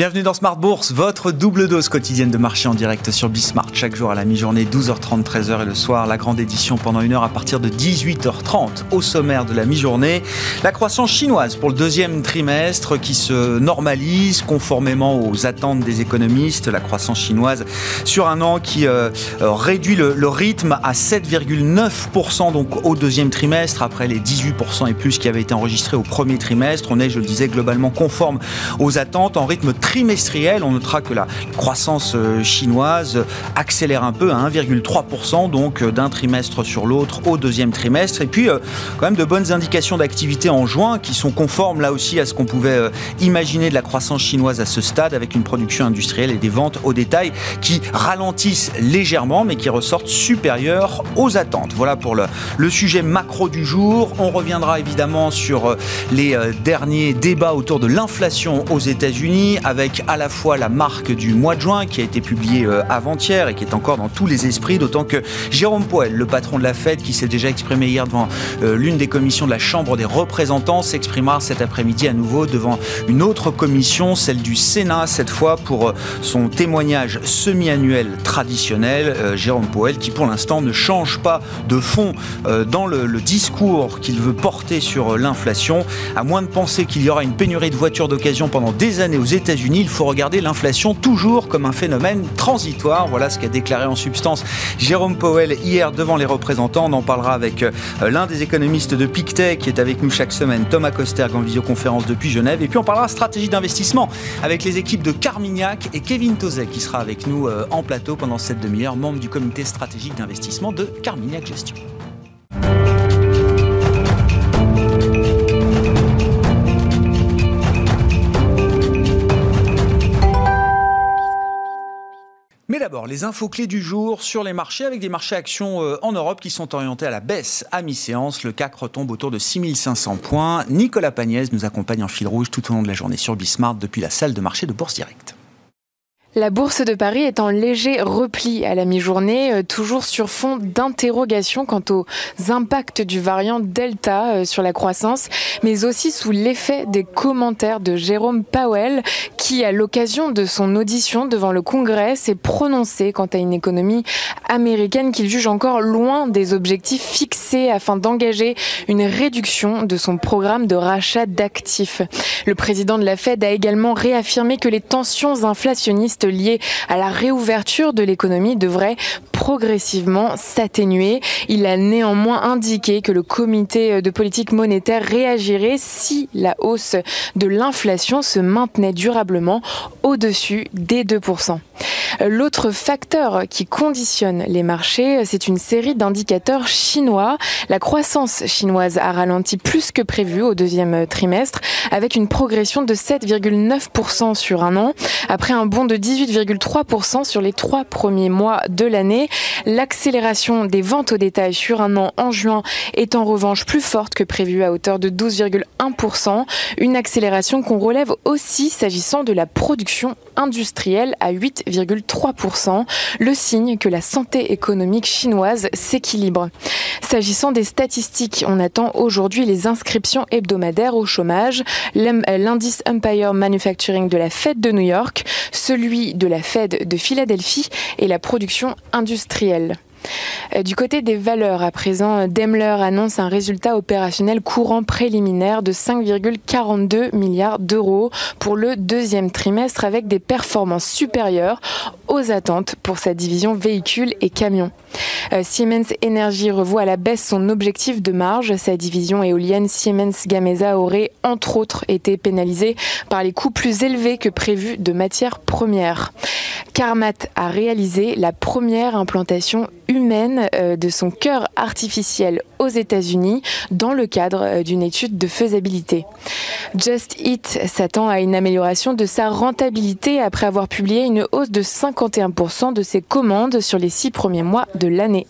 Bienvenue dans Smart Bourse, votre double dose quotidienne de marché en direct sur Bismart. Chaque jour à la mi-journée, 12h30, 13h et le soir, la grande édition pendant une heure à partir de 18h30. Au sommaire de la mi-journée, la croissance chinoise pour le deuxième trimestre qui se normalise conformément aux attentes des économistes. La croissance chinoise sur un an qui euh, réduit le, le, rythme à 7,9% donc au deuxième trimestre après les 18% et plus qui avaient été enregistrés au premier trimestre. On est, je le disais, globalement conforme aux attentes en rythme très trimestriel, on notera que la croissance euh, chinoise accélère un peu à 1,3%, donc euh, d'un trimestre sur l'autre au deuxième trimestre. Et puis, euh, quand même de bonnes indications d'activité en juin qui sont conformes là aussi à ce qu'on pouvait imaginer de la croissance chinoise à ce stade, avec une production industrielle et des ventes au détail qui ralentissent légèrement, mais qui ressortent supérieures aux attentes. Voilà pour le, sujet macro du jour. On reviendra évidemment sur les derniers débats autour de l'inflation aux États-Unis à la fois la marque du mois de juin qui a été publiée euh, avant-hier et qui est encore dans tous les esprits, d'autant que Jérôme Poel, le patron de la Fed, qui s'est déjà exprimé hier devant euh, l'une des commissions de la Chambre des représentants, s'exprimera cet après-midi à nouveau devant une autre commission, celle du Sénat, cette fois pour euh, son témoignage semi-annuel traditionnel. Jérôme Poel, qui pour l'instant ne change pas de fond dans le, le discours qu'il veut porter sur l'inflation, à moins de penser qu'il y aura une pénurie de voitures d'occasion pendant des années aux États-Unis il faut regarder l'inflation toujours comme un phénomène transitoire. Voilà ce qu'a déclaré en substance Jérôme Powell hier devant les représentants. On en parlera avec euh, l'un des économistes de Pictet qui est avec nous chaque semaine, Thomas Kosterg en visioconférence depuis Genève. Et puis on parlera stratégie d'investissement avec les équipes de Carmignac et Kevin Tozet qui sera avec nous euh, en plateau pendant cette demi-heure, membre du comité stratégique d'investissement de Carmignac Gestion. D'abord, les infos clés du jour sur les marchés avec des marchés actions euh, en Europe qui sont orientés à la baisse à mi-séance. Le CAC retombe autour de 6500 points. Nicolas Pagnès nous accompagne en fil rouge tout au long de la journée sur Bismart depuis la salle de marché de Bourse Directe. La bourse de Paris est en léger repli à la mi-journée, euh, toujours sur fond d'interrogation quant aux impacts du variant Delta euh, sur la croissance, mais aussi sous l'effet des commentaires de Jérôme Powell, qui, à l'occasion de son audition devant le Congrès, s'est prononcé quant à une économie américaine qu'il juge encore loin des objectifs fixés afin d'engager une réduction de son programme de rachat d'actifs. Le président de la Fed a également réaffirmé que les tensions inflationnistes liées à la réouverture de l'économie devrait progressivement s'atténuer. Il a néanmoins indiqué que le comité de politique monétaire réagirait si la hausse de l'inflation se maintenait durablement au-dessus des 2%. L'autre facteur qui conditionne les marchés, c'est une série d'indicateurs chinois. La croissance chinoise a ralenti plus que prévu au deuxième trimestre, avec une progression de 7,9% sur un an, après un bond de 18,3% sur les trois premiers mois de l'année. L'accélération des ventes au détail sur un an en juin est en revanche plus forte que prévu à hauteur de 12,1%, une accélération qu'on relève aussi s'agissant de la production industrielle à 8,3%, le signe que la santé économique chinoise s'équilibre. S'agissant des statistiques, on attend aujourd'hui les inscriptions hebdomadaires au chômage, l'indice Empire Manufacturing de la Fed de New York, celui de la Fed de Philadelphie et la production industrielle. Euh, du côté des valeurs, à présent, Daimler annonce un résultat opérationnel courant préliminaire de 5,42 milliards d'euros pour le deuxième trimestre avec des performances supérieures aux attentes pour sa division véhicules et camions. Euh, Siemens Energy revoit à la baisse son objectif de marge. Sa division éolienne Siemens Gamesa aurait entre autres été pénalisée par les coûts plus élevés que prévus de matières premières. Carmat a réalisé la première implantation humaine de son cœur artificiel aux États-Unis dans le cadre d'une étude de faisabilité. Just Eat s'attend à une amélioration de sa rentabilité après avoir publié une hausse de 51% de ses commandes sur les six premiers mois de l'année.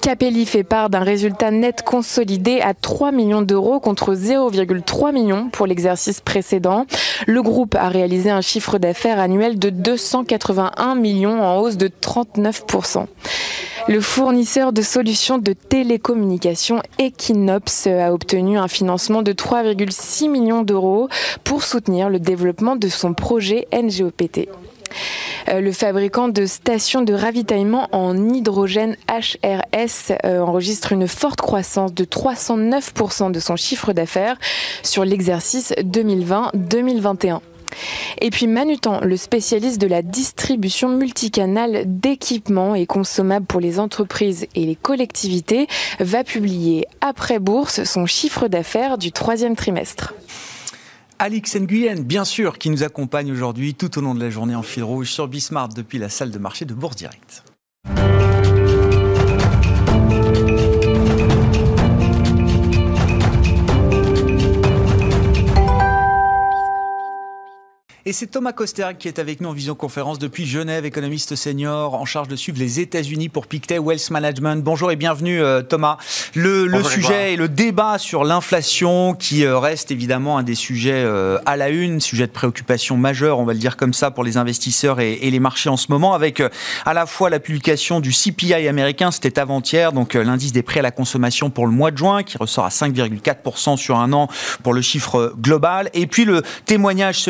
Capelli fait part d'un résultat net consolidé à 3 millions d'euros contre 0,3 millions pour l'exercice précédent. Le groupe a réalisé un chiffre d'affaires annuel de 281 millions en hausse de 39%. Le fournisseur de solutions de télécommunications Equinops a obtenu un financement de 3,6 millions d'euros pour soutenir le développement de son projet NGOPT. Euh, le fabricant de stations de ravitaillement en hydrogène HRS euh, enregistre une forte croissance de 309% de son chiffre d'affaires sur l'exercice 2020-2021. Et puis Manutan, le spécialiste de la distribution multicanale d'équipements et consommables pour les entreprises et les collectivités, va publier après bourse son chiffre d'affaires du troisième trimestre. Alix Nguyen, bien sûr, qui nous accompagne aujourd'hui tout au long de la journée en fil rouge sur Bismart depuis la salle de marché de Bourse Direct. Et c'est Thomas Coster qui est avec nous en visioconférence depuis Genève, économiste senior en charge de suivre les États-Unis pour Pictet Wealth Management. Bonjour et bienvenue euh, Thomas. Le, sujet et le débat sur l'inflation qui euh, reste évidemment un des sujets euh, à la une, sujet de préoccupation majeur, on va le dire comme ça, pour les investisseurs et, les marchés en ce moment, avec à la fois la publication du CPI américain, c'était avant-hier, donc l'indice des prix à la consommation pour le mois de juin, qui ressort à 5,4% sur un an pour le chiffre global, et puis le témoignage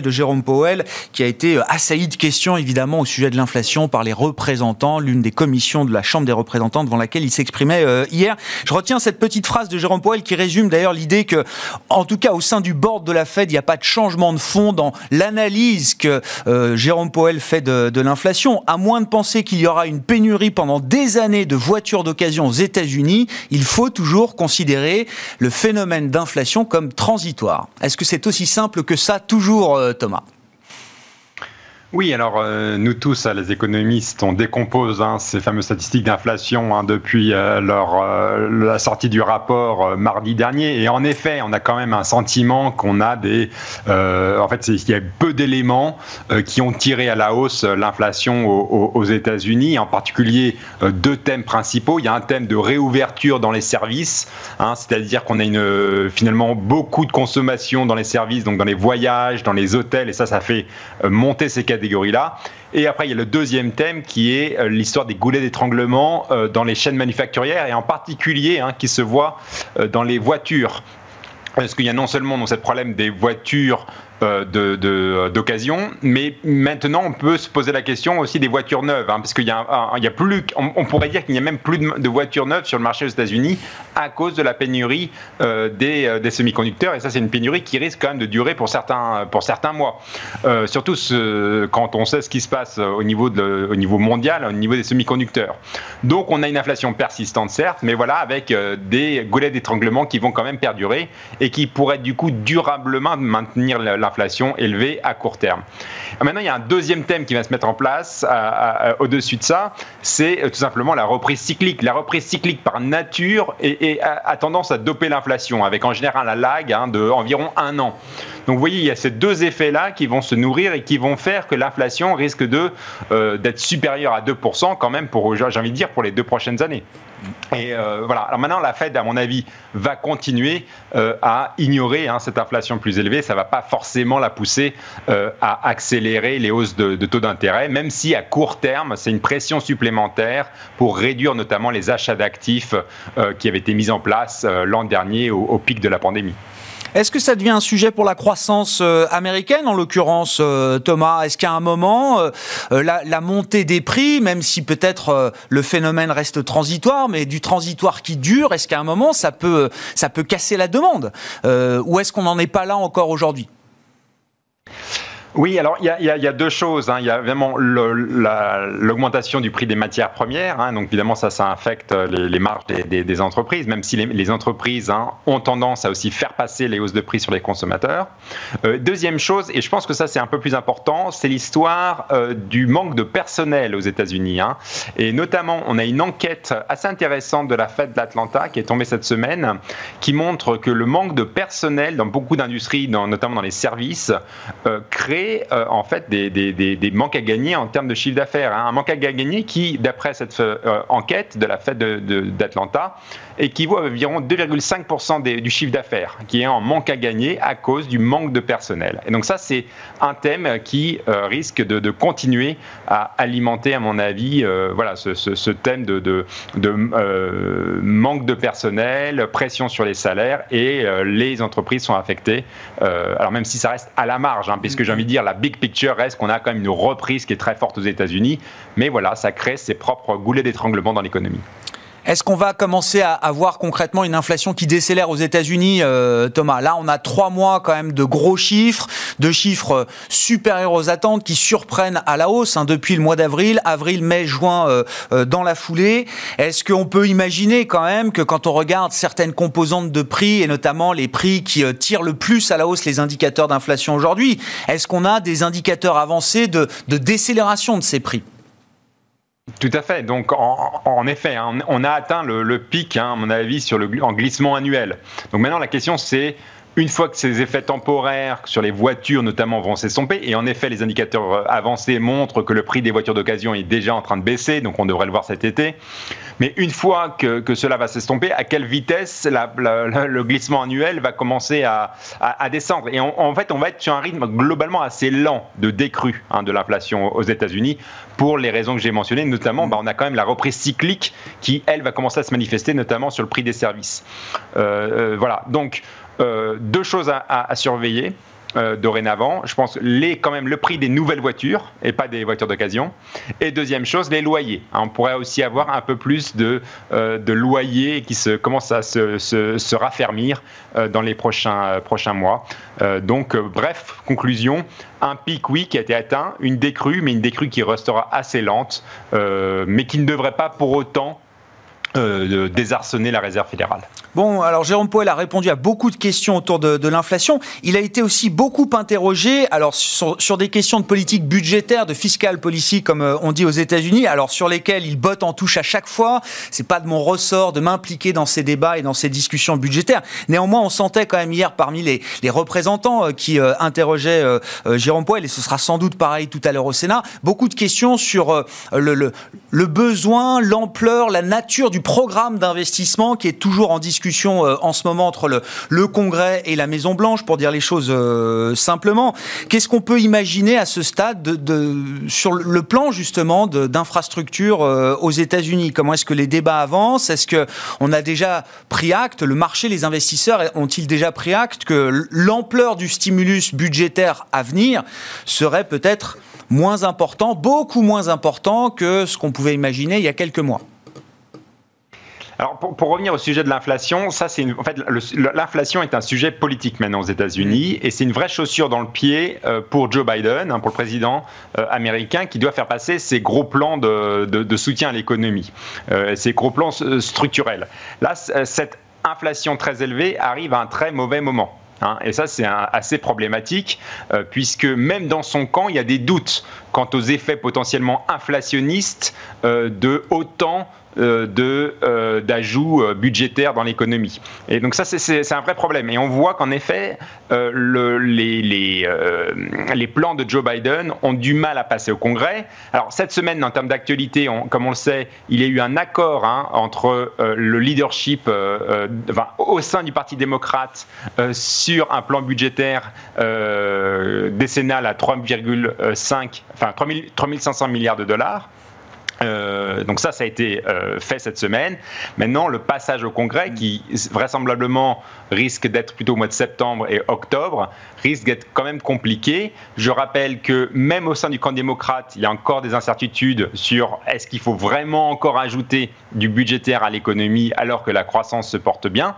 de Jérôme Powell, qui a été euh, assailli de questions évidemment au sujet de l'inflation par les représentants, l'une des commissions de la Chambre des représentants devant laquelle il s'exprimait euh, hier. Je retiens cette petite phrase de Jérôme Powell qui résume d'ailleurs l'idée que, en tout cas au sein du board de la Fed, il n'y a pas de changement de fond dans l'analyse que euh, Jérôme Powell fait de, de l'inflation. À moins de penser qu'il y aura une pénurie pendant des années de voitures d'occasion aux États-Unis, il faut toujours considérer le phénomène d'inflation comme transitoire. Est-ce que c'est aussi simple que ça, toujours Thomas. Oui, alors euh, nous tous, les économistes, on décompose hein, ces fameuses statistiques d'inflation hein, depuis euh, leur, euh, la sortie du rapport mardi dernier. Et en effet, on a quand même un sentiment qu'on a des... en fait, il y a peu d'éléments qui ont tiré à la hausse l'inflation aux, États-Unis, en particulier deux thèmes principaux. Il y a un thème de réouverture dans les services, hein, c'est-à-dire qu'on a finalement beaucoup de consommation dans les services, donc dans les voyages, dans les hôtels, et ça, ça fait monter ces catégories catégorie-là. Et après, il y a le deuxième thème qui est euh, l'histoire des goulets d'étranglement euh, dans les chaînes manufacturières et en particulier hein, qui se voit euh, dans les voitures. Parce qu'il y a non seulement dans ce problème des voitures euh, d'occasion. mais maintenant, on peut se poser la question aussi des voitures neuves, hein, parce qu'il y, y a plus, on, pourrait dire qu'il n'y a même plus de, voitures neuves sur le marché aux États-Unis à cause de la pénurie euh, des, euh, des semi-conducteurs. Et ça, c'est une pénurie qui risque quand même de durer pour certains, pour certains mois. surtout quand on sait ce qui se passe au niveau, de, au niveau mondial, au niveau des semi-conducteurs. Donc, on a une inflation persistante, certes, mais voilà, avec des goulets d'étranglement qui vont quand même perdurer et qui pourraient du coup durablement maintenir la inflation élevée à court terme. Maintenant, il y a un deuxième thème qui va se mettre en place au-dessus de ça, c'est euh, tout simplement la reprise cyclique. La reprise cyclique par nature a, tendance à doper l'inflation, avec en général un lag hein, de environ un an. Donc vous voyez, il y a ces deux effets-là qui vont se nourrir et qui vont faire que l'inflation risque euh, d'être supérieure à 2% quand même pour, j'ai envie de dire, pour les deux prochaines années. Et euh, voilà. Alors maintenant, la Fed, à mon avis, va continuer euh, à ignorer hein, cette inflation plus élevée. Ça ne va pas forcément la pousser à accélérer les hausses de, taux d'intérêt, même si à court terme, c'est une pression supplémentaire pour réduire notamment les achats d'actifs qui avaient été mis en place l'an dernier au pic de la pandémie. Est-ce que ça devient un sujet pour la croissance euh, américaine, en l'occurrence, euh, Thomas? Est-ce qu'à un moment, euh, la, montée des prix, même si peut-être le phénomène reste transitoire, mais du transitoire qui dure, est-ce qu'à un moment, ça peut, ça peut casser la demande? Ou est-ce qu'on n'en est pas là encore aujourd'hui? Oui, alors il y, a deux choses. Hein. Il y a vraiment l'augmentation du prix des matières premières. Hein. Donc évidemment, ça, ça affecte les, marges des, entreprises, même si les, entreprises hein, ont tendance à aussi faire passer les hausses de prix sur les consommateurs. Euh, deuxième chose, et je pense que ça c'est un peu plus important, c'est l'histoire euh, du manque de personnel aux États-Unis. Et notamment, on a une enquête assez intéressante de la Fed d'Atlanta qui est tombée cette semaine, qui montre que le manque de personnel dans beaucoup d'industries, notamment dans les services, euh, crée euh, en fait des, manques à gagner en termes de chiffre d'affaires. Hein. Un manque à gagner qui, d'après cette euh, enquête de la Fed d'Atlanta, équivaut à environ 2,5% du chiffre d'affaires qui est en manque à gagner à cause du manque de personnel. Et donc ça, c'est un thème qui euh, risque de, continuer à alimenter, à mon avis, voilà, ce, thème de, manque de personnel, pression sur les salaires et les entreprises sont affectées. alors même si ça reste à la marge, hein, puisque j'ai envie dire la big picture reste qu'on a quand même une reprise qui est très forte aux États-Unis, mais voilà, ça crée ses propres goulets d'étranglement dans l'économie. Est-ce qu'on va commencer à, avoir concrètement une inflation qui décélère aux États-Unis, euh, Thomas? Là, on a trois mois quand même de gros chiffres, de chiffres supérieurs aux attentes qui surprennent à la hausse hein, depuis le mois d'avril, avril, mai, juin euh, euh, dans la foulée. Est-ce qu'on peut imaginer quand même que quand on regarde certaines composantes de prix et notamment les prix qui tirent le plus à la hausse les indicateurs d'inflation aujourd'hui, est-ce qu'on a des indicateurs avancés de décélération de ces prix? Tout à fait. Donc, en, effet, hein, on a atteint le, pic, hein, à mon avis, sur le, en glissement annuel. Donc maintenant, la question, c'est une fois que ces effets temporaires sur les voitures notamment vont s'estomper, et en effet les indicateurs euh, avancés montrent que le prix des voitures d'occasion est déjà en train de baisser, donc on devrait le voir cet été, mais une fois que, cela va s'estomper, à quelle vitesse le glissement annuel va commencer à, descendre? Et en fait on va être sur un rythme globalement assez lent de décrue hein, de l'inflation aux États-Unis pour les raisons que j'ai mentionnées, notamment bah, on a quand même la reprise cyclique qui, elle, va commencer à se manifester, notamment sur le prix des services. Euh, euh, voilà, donc deux choses à, surveiller. Euh, dorénavant. Je pense les, quand même le prix des nouvelles voitures et pas des voitures d'occasion. Et deuxième chose, les loyers. Hein, on pourrait aussi avoir un peu plus de, euh, loyers qui commencent à se, se, raffermir dans les prochains, prochains mois. donc, bref, conclusion. Un pic, oui, qui a été atteint, une décrue, mais une décrue qui restera assez lente, mais qui ne devrait pas pour autant euh, désarçonner la réserve fédérale. Bon, alors Jérôme Poel a répondu à beaucoup de questions autour de, l'inflation. Il a été aussi beaucoup interrogé alors sur, des questions de politique budgétaire, de fiscal policy, comme euh, on dit aux États-Unis, alors sur lesquelles il botte en touche à chaque fois. C'est pas de mon ressort de m'impliquer dans ces débats et dans ces discussions budgétaires. Néanmoins, on sentait quand même hier parmi les, représentants euh, qui euh, interrogeaient Jérôme Poel, et ce sera sans doute pareil tout à l'heure au Sénat, beaucoup de questions sur le besoin, l'ampleur, la nature du programme d'investissement qui est toujours en discussion euh, en ce moment entre le, Congrès et la Maison Blanche, pour dire les choses euh, simplement. Qu'est-ce qu'on peut imaginer à ce stade de, sur le plan justement d'infrastructures euh, aux États-Unis? Comment est-ce que les débats avancent? Est-ce que on a déjà pris acte Le marché, les investisseurs ont-ils déjà pris acte que l'ampleur du stimulus budgétaire à venir serait peut-être moins important, beaucoup moins important que ce qu'on pouvait imaginer il y a quelques mois? Alors, pour, revenir au sujet de l'inflation, ça, c'est en fait, l'inflation est un sujet politique maintenant aux États-Unis mm. et c'est une vraie chaussure dans le pied euh, pour Joe Biden, hein, pour le président euh, américain, qui doit faire passer ses gros plans de, soutien à l'économie, euh, ses gros plans structurels. Là, cette inflation très élevée arrive à un très mauvais moment. Hein, et ça, c'est assez problématique, puisque même dans son camp, il y a des doutes quant aux effets potentiellement inflationnistes de autant de euh, d'ajouts euh, budgétaires dans l'économie. Et donc ça, c'est un vrai problème. Et on voit qu'en effet, le, les, les, les, plans de Joe Biden ont du mal à passer au Congrès. Alors cette semaine, en termes d'actualité, comme on le sait, il y a eu un accord hein, entre le leadership au sein du Parti démocrate sur un plan budgétaire décennal à 3,5, enfin 3500 milliards de dollars. Donc ça, ça a été fait cette semaine. Maintenant, le passage au Congrès, qui vraisemblablement risque d'être plutôt au mois de septembre et octobre, risque d'être quand même compliqué. Je rappelle que même au sein du camp démocrate, il y a encore des incertitudes sur est-ce qu'il faut vraiment encore ajouter du budgétaire à l'économie alors que la croissance se porte bien.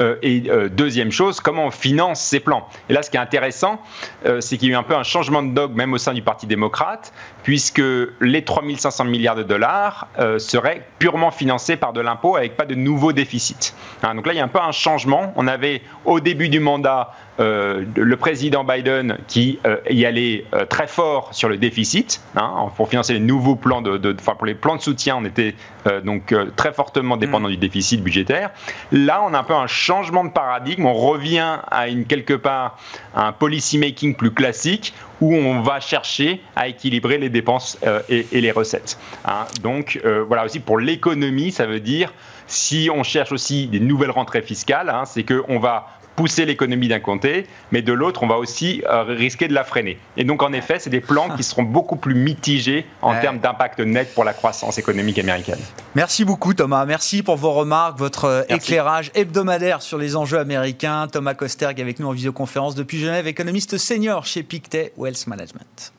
Euh, et euh, deuxième chose, comment on finance ces plans? Et là, ce qui est intéressant, euh, c'est qu'il y a eu un peu un changement de dogme même au sein du Parti démocrate, puisque les 3500 milliards de dollars seraient purement financés par de l'impôt avec pas de nouveau déficit. Hein, donc là, il y a un peu un changement. On avait au début du mandat euh, le président Biden qui euh, y allait euh, très fort sur le déficit hein, pour financer les nouveaux plans de, enfin pour les plans de soutien, on était donc très fortement dépendant mm. du déficit budgétaire. Là, on a un peu un changement de paradigme. On revient à une quelque part un policy making plus classique où on va chercher à équilibrer les dépenses et, les recettes. Hein. Donc voilà aussi pour l'économie, ça veut dire si on cherche aussi des nouvelles rentrées fiscales, hein, c'est qu'on va pousser l'économie d'un côté, mais de l'autre, on va aussi euh, risquer de la freiner. Et donc, en effet, c'est des plans qui seront beaucoup plus mitigés en termes d'impact net pour la croissance économique américaine. Merci beaucoup, Thomas. Merci pour vos remarques, votre euh, éclairage hebdomadaire sur les enjeux américains. Thomas Kosterg avec nous en visioconférence depuis Genève, économiste senior chez Pictet Wealth Management.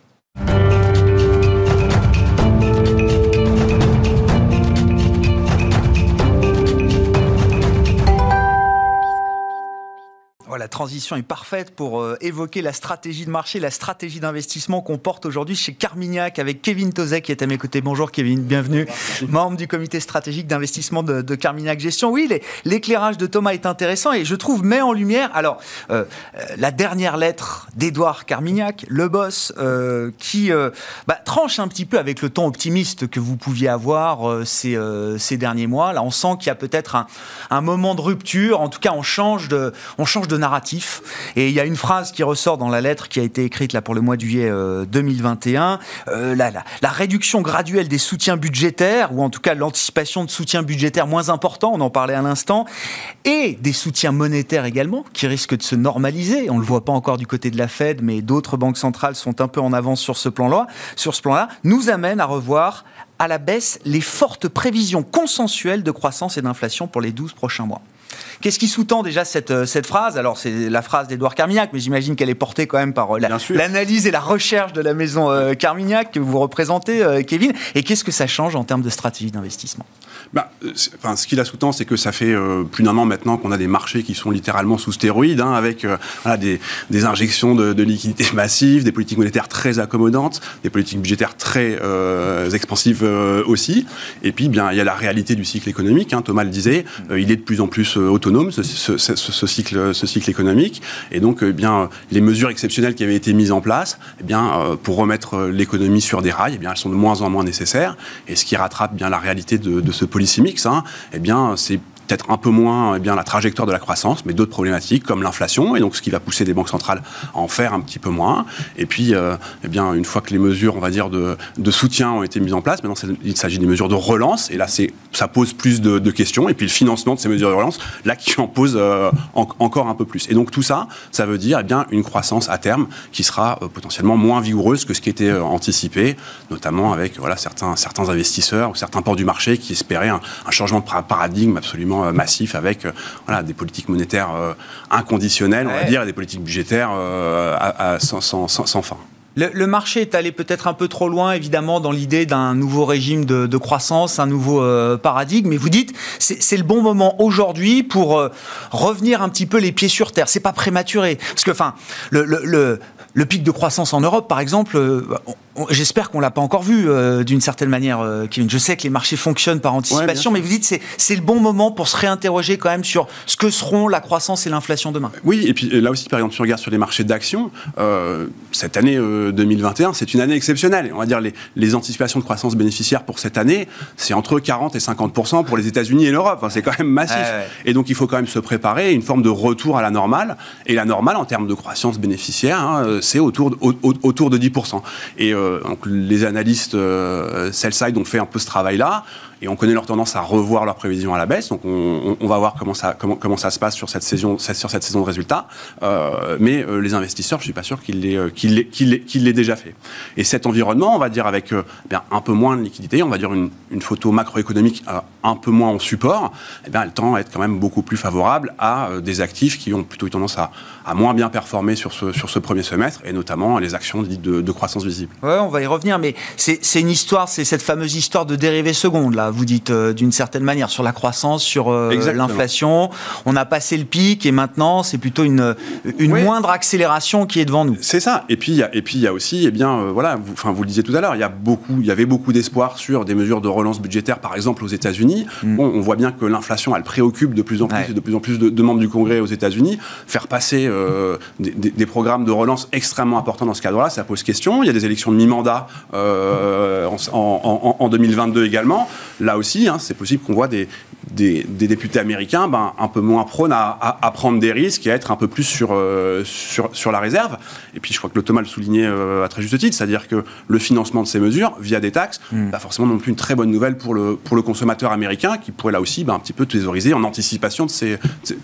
La transition est parfaite pour euh, évoquer la stratégie de marché, la stratégie d'investissement qu'on porte aujourd'hui chez Carmignac avec Kevin Tozek qui est à mes côtés. Bonjour Kevin, bienvenue. Membre du comité stratégique d'investissement de, Carmignac Gestion. Oui, l'éclairage de Thomas est intéressant et je trouve met en lumière alors euh, euh, la dernière lettre d'Edouard Carmignac, le boss, qui bah, tranche un petit peu avec le ton optimiste que vous pouviez avoir ces, ces, derniers mois. Là, on sent qu'il y a peut-être un, un, moment de rupture. En tout cas, on change de, on change de Et il y a une phrase qui ressort dans la lettre qui a été écrite là pour le mois de juillet 2021. Euh, euh, la, la, réduction graduelle des soutiens budgétaires, ou en tout cas l'anticipation de soutiens budgétaires moins importants, on en parlait à l'instant, et des soutiens monétaires également, qui risquent de se normaliser. On ne le voit pas encore du côté de la Fed, mais d'autres banques centrales sont un peu en avance sur ce plan-là, sur ce plan-là, nous amène à revoir à la baisse les fortes prévisions consensuelles de croissance et d'inflation pour les 12 prochains mois. Qu'est-ce qui sous-tend déjà cette, euh, cette phrase? Alors, c'est la phrase d'Edouard Carmignac, mais j'imagine qu'elle est portée quand même par euh, l'analyse et la recherche de la maison euh, Carmignac que vous représentez, Kevin. Et qu'est-ce que ça change en termes de stratégie d'investissement? Bah, enfin, ce qui la sous-tend, c'est que ça fait plus d'un an maintenant qu'on a des marchés qui sont littéralement sous stéroïdes, hein, avec des, des, injections de, de, liquidités massives, des politiques monétaires très accommodantes, des politiques budgétaires très expansives aussi. Et puis, bien, il y a la réalité du cycle économique. Hein, Thomas le disait, il est de plus en plus autonome ce, cycle, ce cycle économique. Et donc, eh bien, les mesures exceptionnelles qui avaient été mises en place, eh bien, euh, pour remettre l'économie sur des rails, eh bien, elles sont de moins en moins nécessaires. Et ce qui rattrape bien la réalité de, ce policy mix, hein, eh bien, c'est peut-être un peu moins eh bien, la trajectoire de la croissance, mais d'autres problématiques comme l'inflation, et donc ce qui va pousser les banques centrales à en faire un petit peu moins. Et puis, euh, eh bien, une fois que les mesures, on va dire, de, soutien ont été mises en place, maintenant il s'agit des mesures de relance, et là ça pose plus de, questions, et puis le financement de ces mesures de relance, là qui en pose euh, encore un peu plus. Et donc tout ça, ça veut dire eh bien, une croissance à terme qui sera euh, potentiellement moins vigoureuse que ce qui était anticipé, notamment avec voilà, certains, investisseurs ou certains ports du marché qui espéraient un changement de paradigme absolument euh, massif avec euh, voilà, des politiques monétaires euh, inconditionnelles, on va dire, et des politiques budgétaires à, sans, fin. Le, marché est allé peut-être un peu trop loin, évidemment, dans l'idée d'un nouveau régime de, croissance, un nouveau paradigme. Mais vous dites, c'est le bon moment aujourd'hui pour revenir un petit peu les pieds sur terre. C'est pas prématuré, parce que, enfin, le, le, le pic de croissance en Europe, par exemple, J'espère qu'on l'a pas encore vu euh, d'une certaine manière, euh, Kevin. Je sais que les marchés fonctionnent par anticipation, mais vous dites c'est c'est le bon moment pour se réinterroger quand même sur ce que seront la croissance et l'inflation demain. Oui, et puis là aussi, par exemple, si on regarde sur les marchés d'actions, euh, cette année 2021, c'est une année exceptionnelle. On va dire les, les anticipations de croissance bénéficiaire pour cette année, c'est entre 40 et 50% pour les États-Unis et l'Europe. Enfin, c'est quand même massif. Et donc il faut quand même se préparer à une forme de retour à la normale. Et la normale en termes de croissance bénéficiaire, hein, c'est autour de, autour de 10 et euh, donc les analystes euh, sell-side ont fait un peu ce travail-là. Et on connaît leur tendance à revoir leurs prévisions à la baisse. Donc on, va voir comment ça, comment, comment ça se passe sur cette saison, sur cette saison de résultats. Euh, mais les investisseurs, je suis pas sûr qu'ils l'aient qu'il qu'il déjà fait. Et cet environnement, on va dire avec bien, un peu moins de liquidité, on va dire une, une photo macroéconomique un peu moins en support, eh bien, elle tend à être quand même beaucoup plus favorable à des actifs qui ont plutôt eu tendance à, à moins bien performer sur ce, sur ce premier semestre, et notamment les actions dites de, croissance visible. Ouais, on va y revenir, mais c'est une histoire, c'est cette fameuse histoire de dérivée seconde, là, vous dites euh, d'une certaine manière, sur la croissance, sur euh, l'inflation. On a passé le pic, et maintenant, c'est plutôt une, une moindre accélération qui est devant nous. C'est ça. Et puis, et puis, il y a aussi, eh bien, euh, voilà, vous, enfin, vous le disiez tout à l'heure, il y, a beaucoup, il y avait beaucoup d'espoir sur des mesures de relance budgétaire, par exemple aux États-Unis. Mm. Bon, on voit bien que l'inflation, elle préoccupe de plus en plus, de plus en plus de, de membres du Congrès aux États-Unis. Faire passer euh, des, programmes de relance extrêmement importants dans ce cadre-là, ça pose question. Il y a des élections de mi-mandat euh, en, 2022 également. Là aussi, hein, c'est possible qu'on voit des, des, députés américains ben, un peu moins prônes à, prendre des risques et à être un peu plus sur, euh, sur, sur, la réserve. Et puis je crois que le Thomas le soulignait à très juste titre, c'est-à-dire que le financement de ces mesures via des taxes, mmh. pas forcément non plus une très bonne nouvelle pour le, pour le consommateur américain qui pourrait là aussi ben, un petit peu thésauriser en anticipation de ces,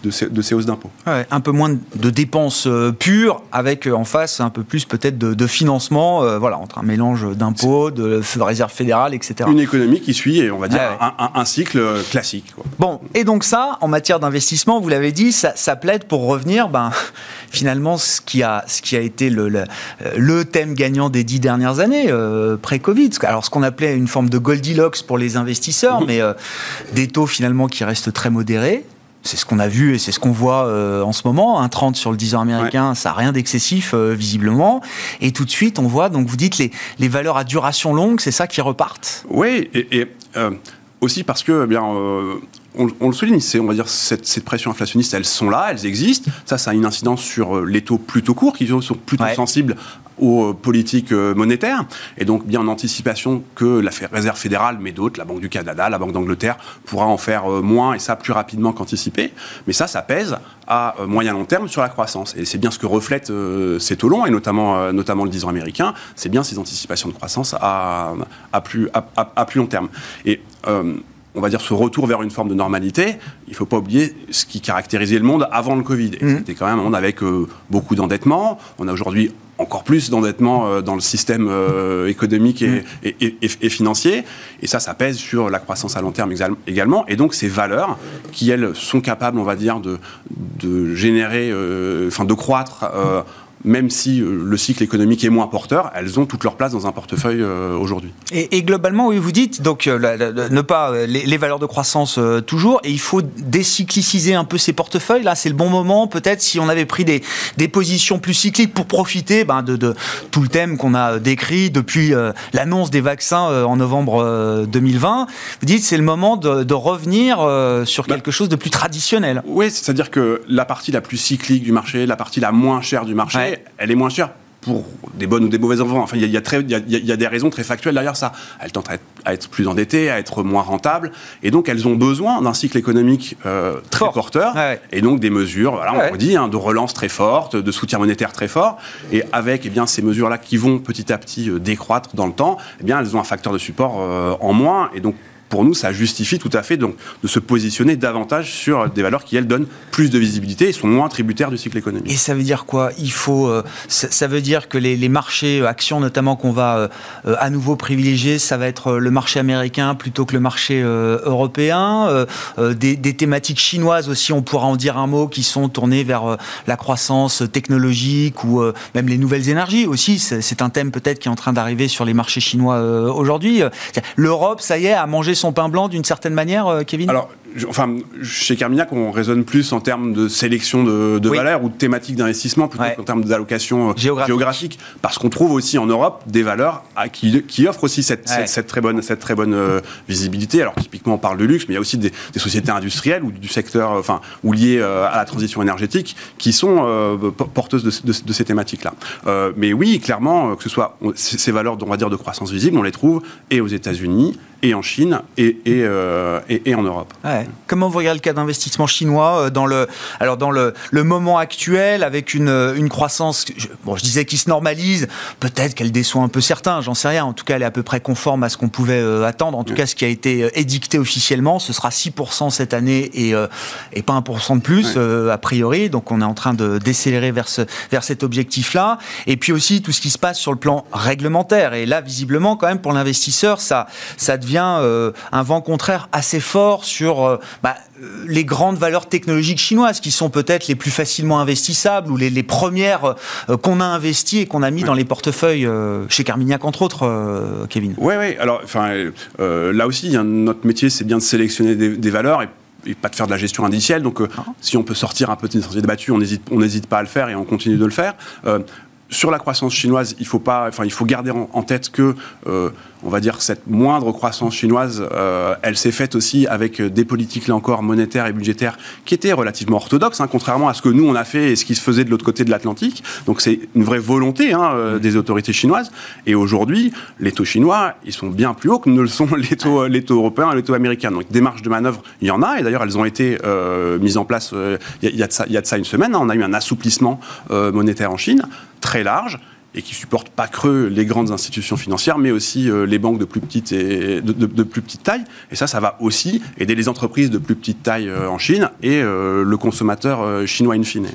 de ces, de ces hausses d'impôts. un peu moins de dépenses euh, pures, avec euh, en face un peu plus peut-être de, financement, euh, voilà, entre un mélange d'impôts, de réserve fédérale, etc. Une économie qui suit, on va dire, un, cycle classique. Bon, et donc ça, en matière d'investissement, vous l'avez dit, ça, plaide pour revenir, ben, finalement, ce qui a, ce qui a été le, le, thème gagnant des dix dernières années, pré-Covid. Alors, ce qu'on appelait une forme de Goldilocks pour les investisseurs, mais des taux finalement qui restent très modérés, c'est ce qu'on a vu et c'est ce qu'on voit euh, en ce moment. Un 30 sur le 10 ans américain, ça n'a rien d'excessif euh, visiblement. Et tout de suite, on voit, donc vous dites, les, les valeurs à duration longue, c'est ça qui repartent? Oui, et, euh, aussi parce que, eh bien, on, le souligne, c'est, on va dire, cette, cette, pression inflationniste, elles sont là, elles existent. Ça, ça a une incidence sur les taux plutôt courts, qui sont plutôt sensibles aux euh, politiques euh, monétaires, et donc bien en anticipation que la réserve fédérale, mais d'autres, la Banque du Canada, la Banque d'Angleterre, pourra en faire euh, moins, et ça plus rapidement qu'anticipé. Mais ça, ça pèse à moyen long terme sur la croissance. Et c'est bien ce que reflète ces taux longs, et notamment, notamment le 10 ans américain, c'est bien ces anticipations de croissance à, à, plus, à, plus long terme. Et on va dire, ce retour vers une forme de normalité, il ne faut pas oublier ce qui caractérisait le monde avant le Covid. Mmh. C'était quand même un monde avec beaucoup d'endettement. On a aujourd'hui encore plus d'endettement euh, dans le système euh, économique mm. et, financier. Et ça, ça pèse sur la croissance à long terme également. Et donc, ces valeurs qui, elles, sont capables, on va dire, de, de générer, euh, enfin, de croître même si euh, le cycle économique est moins porteur, elles ont toute leur place dans un portefeuille euh, aujourd'hui. Et, globalement, oui, vous dites, donc euh, ne pas les, valeurs de croissance toujours, et il faut décycliciser un peu ces portefeuilles. Là, c'est le bon moment, peut-être, si on avait pris des, des positions plus cycliques pour profiter ben, de, de, tout le thème qu'on a décrit depuis l'annonce des vaccins en novembre 2020. Vous dites, c'est le moment de, de revenir sur bah quelque chose de plus traditionnel. Oui, c'est-à-dire que la partie la plus cyclique du marché, la partie la moins chère du marché, elle est moins chère pour des bonnes ou des mauvaises raisons. Enfin, il y, a, des raisons très factuelles derrière ça. Elles tentent à être, plus endettées, à être moins rentables, et donc elles ont besoin d'un cycle économique euh, très porteur, et donc des mesures, voilà, on dit, hein, de relance très forte, de soutien monétaire très fort, et avec eh bien ces mesures-là qui vont petit à petit euh, décroître dans le temps, eh bien elles ont un facteur de support euh, en moins, et donc pour nous, ça justifie tout à fait donc, de se positionner davantage sur des valeurs qui, elles, donnent plus de visibilité et sont moins tributaires du cycle économique. Et ça veut dire quoi? Il faut, euh, ça, veut dire que les, marchés euh, actions, notamment qu'on va euh, à nouveau privilégier, ça va être le marché américain plutôt que le marché européen. Des, des, thématiques chinoises aussi, on pourra en dire un mot, qui sont tournées vers la croissance technologique ou même les nouvelles énergies aussi. C'est un thème peut-être qui est en train d'arriver sur les marchés chinois aujourd'hui. L'Europe, ça y est, a mangé son pain blanc d'une certaine manière, euh, Kevin? Alors, enfin, chez Carmignac, on raisonne plus en termes de sélection de, valeurs ou de thématiques d'investissement plutôt qu'en termes d'allocation euh, géographique. Parce qu'on trouve aussi en Europe des valeurs qui, qui offrent aussi cette, cette, très bonne, cette très bonne euh, visibilité. Alors, typiquement, on parle de luxe, mais il y a aussi des, sociétés industrielles ou du secteur, enfin, ou liées à la transition énergétique qui sont porteuses de, de ces thématiques-là. mais oui, clairement, que ce soit ces valeurs, on va dire, de croissance visible, on les trouve et aux États-Unis et en Chine et, et, euh, et, en Europe. Comment vous regardez le cas d'investissement chinois euh, dans le, alors dans le, le moment actuel avec une, une croissance, je, bon, je disais qui se normalise, peut-être qu'elle déçoit un peu certains, j'en sais rien. En tout cas, elle est à peu près conforme à ce qu'on pouvait euh, attendre. En tout cas, ce qui a été édicté officiellement, ce sera 6% cette année et, et pas 1% de plus, a priori. Donc, on est en train de décélérer vers, ce, vers cet objectif-là. Et puis aussi, tout ce qui se passe sur le plan réglementaire. Et là, visiblement, quand même, pour l'investisseur, ça, ça devient euh, un vent contraire assez fort sur euh, bah, euh, les grandes valeurs technologiques chinoises qui sont peut-être les plus facilement investissables ou les, premières qu'on a investies et qu'on a mis dans les portefeuilles chez Carmignac entre autres, Kevin. Oui, oui. Alors, enfin, là aussi, notre métier, c'est bien de sélectionner des, valeurs et pas de faire de la gestion indicielle. Donc, ah. si on peut sortir un peu de sentier débattu, on n'hésite on pas à le faire et on continue de le faire sur la croissance chinoise, il faut pas, enfin, il faut garder en, tête que, euh, on va dire, cette moindre croissance chinoise, euh, elle s'est faite aussi avec des politiques là encore monétaires et budgétaires qui étaient relativement orthodoxes, hein, contrairement à ce que nous on a fait et ce qui se faisait de l'autre côté de l'Atlantique. Donc c'est une vraie volonté hein, euh, des autorités chinoises. Et aujourd'hui, les taux chinois, ils sont bien plus hauts que ne le sont les taux, les taux européens et les taux américains. Donc des marges de manœuvre, il y en a. Et d'ailleurs, elles ont été mises en place il y, a de ça, y a de ça une semaine. Hein. on a eu un assouplissement monétaire en Chine très large et qui supporte pas creux les grandes institutions financières, mais aussi euh, les banques de plus petite et de, plus petite taille. Et ça, ça va aussi aider les entreprises de plus petite taille euh, en Chine et euh, le consommateur chinois in fine.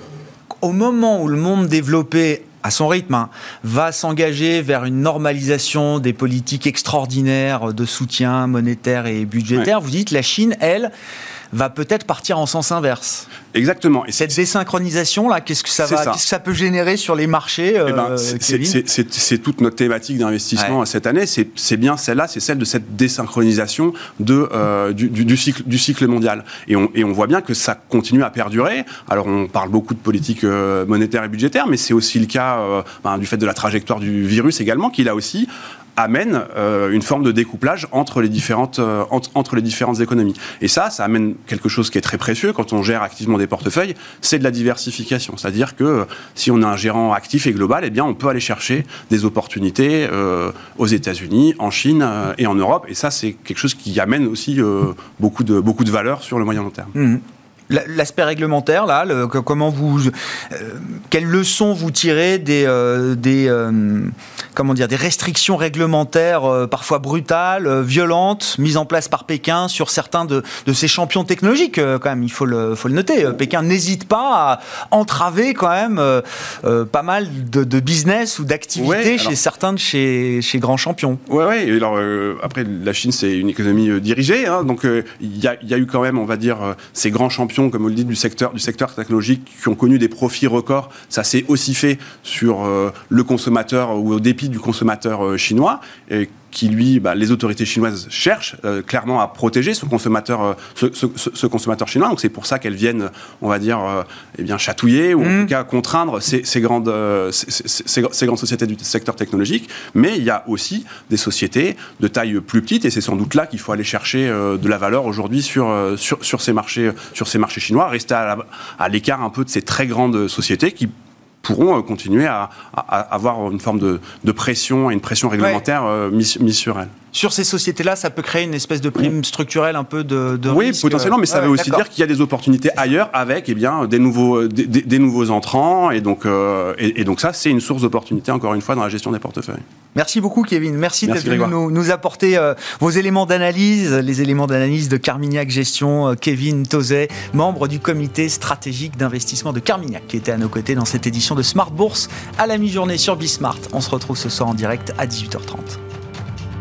Au moment où le monde développé à son rythme, hein, va s'engager vers une normalisation des politiques extraordinaires de soutien monétaire et budgétaire, vous dites la Chine, elle, va peut-être partir en sens inverse. Exactement. Et cette désynchronisation là, qu'est-ce que ça va, qu'est-ce que ça peut générer sur les marchés eh ben, euh, C'est toute notre thématique d'investissement cette année. C'est bien celle-là, c'est celle de cette désynchronisation de, euh, du, cycle, du cycle mondial. Et on, et on voit bien que ça continue à perdurer. Alors on parle beaucoup de politique euh, monétaire et budgétaire, mais c'est aussi le cas ben, du fait de la trajectoire du virus également, qui là aussi amène euh, une forme de découplage entre les différentes euh, entre, les différentes économies. Et ça, ça amène quelque chose qui est très précieux quand on gère activement des portefeuilles, c'est de la diversification. C'est-à-dire que euh, si on a un gérant actif et global, eh bien, on peut aller chercher des opportunités aux États-Unis, en Chine et en Europe. Et ça, c'est quelque chose qui amène aussi beaucoup de beaucoup de valeur sur le moyen long terme. Mmh. L'aspect réglementaire, là, comment vous, euh, quelles leçons vous tirez des, euh, des euh, comment dire, des restrictions réglementaires parfois brutales, violentes, mises en place par Pékin sur certains de, de ces champions technologiques, quand même, il faut le, faut le noter. Pékin n'hésite pas à entraver quand même pas mal de, de business ou d'activités chez certains de chez, chez grands champions. Oui, oui. Alors après, la Chine, c'est une économie dirigée, hein, donc il y, y, a eu quand même, on va dire, ces grands champions comme vous le dites, du secteur, du secteur technologique qui ont connu des profits records. Ça s'est aussi fait sur euh, le consommateur ou au dépit du consommateur euh, chinois. Qui lui, bah, les autorités chinoises cherchent euh, clairement à protéger ce consommateur, ce, consommateur chinois. Donc c'est pour ça qu'elles viennent, on va dire, eh bien chatouiller ou en mmh. tout cas contraindre ces, grandes, ces, grandes sociétés du secteur technologique. Mais il y a aussi des sociétés de taille plus petite et c'est sans doute là qu'il faut aller chercher de la valeur aujourd'hui sur, sur, sur ces marchés, sur ces marchés marché chinois, rester à l'écart un peu de ces très grandes sociétés qui pourront euh, continuer à, avoir une forme de, pression et une pression réglementaire euh, mise, sur elles. Sur ces sociétés-là, ça peut créer une espèce de prime structurelle un peu de, de Oui, potentiellement, mais ça veut aussi dire qu'il y a des opportunités ailleurs avec eh bien, des, nouveaux, des, nouveaux entrants. Et donc, euh, et, donc ça, c'est une source d'opportunité, encore une fois, dans la gestion des portefeuilles. Merci beaucoup, Kevin. Merci, d'être venu nous, apporter vos éléments d'analyse, les éléments d'analyse de Carmignac Gestion. Kevin Tozet, membre du comité stratégique d'investissement de Carmignac, qui était à nos côtés dans cette édition de Smart Bourse à la mi-journée sur Bismart. On se retrouve ce soir en direct à 18h30.